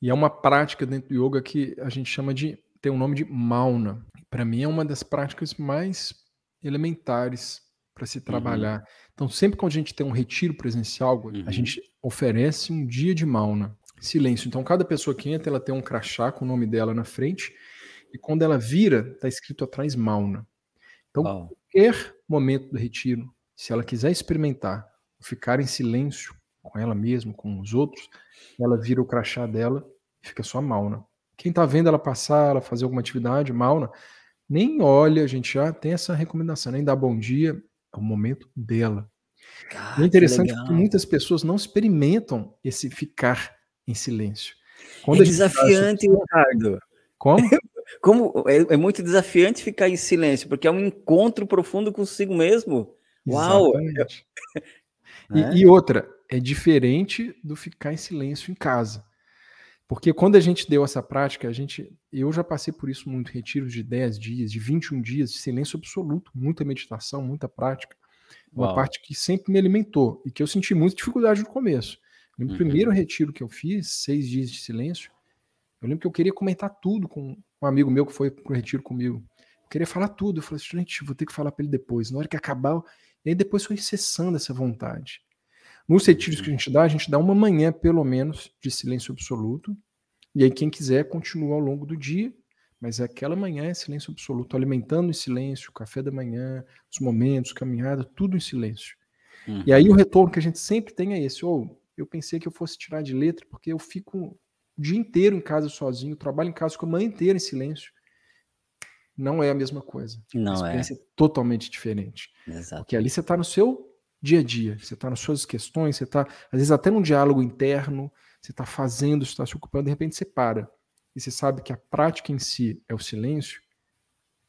E é uma prática dentro do yoga que a gente chama de tem o nome de mauna. Para mim é uma das práticas mais elementares para se Uhum. trabalhar. Então, sempre quando a gente tem um retiro presencial, Uhum. a gente oferece um dia de mauna, silêncio. Então, cada pessoa que entra, ela tem um crachá com o nome dela na frente, e quando ela vira, está escrito atrás mauna. Então, qualquer momento do retiro, se ela quiser experimentar, ficar em silêncio com ela mesma, com os outros, ela vira o crachá dela e fica só mauna. Quem está vendo ela passar, ela fazer alguma atividade, mauna, nem olha, a gente já tem essa recomendação, nem dá bom dia, é o momento dela. É que interessante que legal. muitas pessoas não experimentam esse ficar em silêncio. É Quando a faz desafiante, Ricardo. Como? Como é, é muito desafiante ficar em silêncio, porque é um encontro profundo consigo mesmo. Uau! Exatamente. Né? E, e outra, é diferente do ficar em silêncio em casa. Porque quando a gente deu essa prática, a gente, eu já passei por isso muito, retiros de 10 dias, de 21 dias, de silêncio absoluto, muita meditação, muita prática. Uma Uau. parte que sempre me alimentou e que eu senti muita dificuldade no começo. No Uhum. primeiro retiro que eu fiz, seis dias de silêncio, eu lembro que eu queria comentar tudo com um amigo meu que foi pro retiro comigo. Eu queria falar tudo. Eu falei assim, gente, vou ter que falar para ele depois. Na hora que acabar, eu- e aí depois foi cessando essa vontade. Nos retiros que a gente dá, a gente dá uma manhã, pelo menos, de silêncio absoluto. E aí, quem quiser, continua ao longo do dia. Mas aquela manhã é silêncio absoluto, alimentando em silêncio, café da manhã, os momentos, caminhada, tudo em silêncio. Uhum. E aí o retorno que a gente sempre tem é esse. Ou eu pensei que eu fosse tirar de letra, porque eu fico o dia inteiro em casa sozinho, trabalho em casa com a manhã inteira em silêncio. Não é a mesma coisa. a Não é. experiência é totalmente diferente. Exato. Porque ali você está no seu dia a dia, você está nas suas questões, você está, às vezes, até num diálogo interno, você está fazendo, você está se ocupando, de repente você para. E você sabe que a prática em si é o silêncio,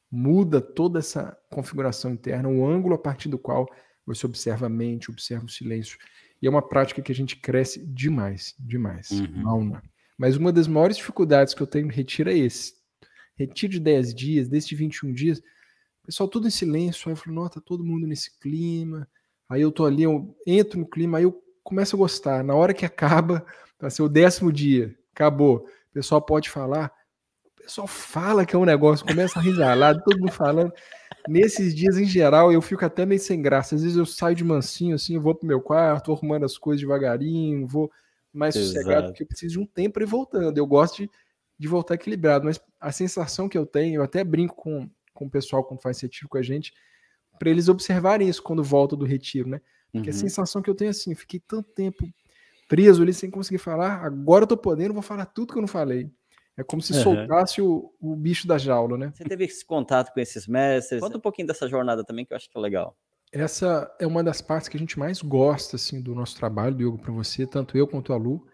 muda toda essa configuração interna, o ângulo a partir do qual você observa a mente, observa o silêncio. E é uma prática que a gente cresce demais, demais. Uhum. Mauna. Mas uma das maiores dificuldades que eu tenho no retiro é esse. Retiro de 10 dias, desse de 21 dias, pessoal tudo em silêncio, aí eu falo, nossa, tá todo mundo nesse clima. Aí eu tô ali, eu entro no clima, aí eu começo a gostar. Na hora que acaba, vai ser o décimo dia, acabou. O pessoal pode falar, o pessoal fala que é um negócio, começa a risalar, todo mundo falando. Nesses dias, em geral, eu fico até meio sem graça. Às vezes eu saio de mansinho, assim, eu vou pro meu quarto, vou arrumando as coisas devagarinho, vou mais sossegado, Exato. porque eu preciso de um tempo para ir voltando. Eu gosto de, de voltar equilibrado, mas a sensação que eu tenho, eu até brinco com, com o pessoal quando faz retiro com a gente, para eles observarem isso quando volta do retiro, né? Porque a Uhum. sensação que eu tenho é assim, eu fiquei tanto tempo preso ali sem conseguir falar, agora eu tô podendo, vou falar tudo que eu não falei. É como se Aham. soltasse o, o bicho da jaula, né? Você teve esse contato com esses mestres? Conta um pouquinho dessa jornada também, que eu acho que é legal. Essa é uma das partes que a gente mais gosta assim do nosso trabalho do yoga para você, tanto eu quanto a Lu,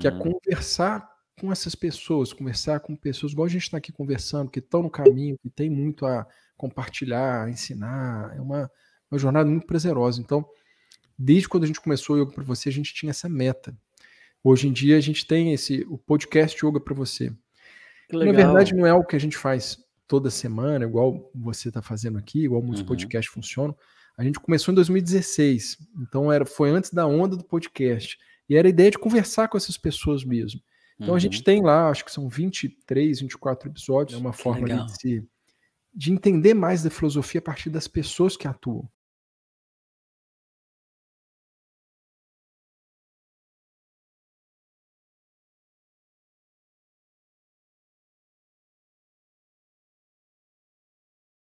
que é Uhum. conversar com essas pessoas, conversar com pessoas igual a gente está aqui conversando, que estão no caminho, que tem muito a compartilhar, a ensinar. É uma, uma jornada muito prazerosa. Então, desde quando a gente começou o Yoga para você, a gente tinha essa meta. Hoje em dia a gente tem esse o podcast Yoga para você. Na verdade, não é algo que a gente faz toda semana, igual você está fazendo aqui, igual muitos Uhum. podcasts funcionam. A gente começou em 2016, então era, foi antes da onda do podcast. E era a ideia de conversar com essas pessoas mesmo. Então a gente Uhum. tem lá, acho que são 23, 24 episódios, é uma Que forma de, se, de entender mais da filosofia a partir das pessoas que atuam.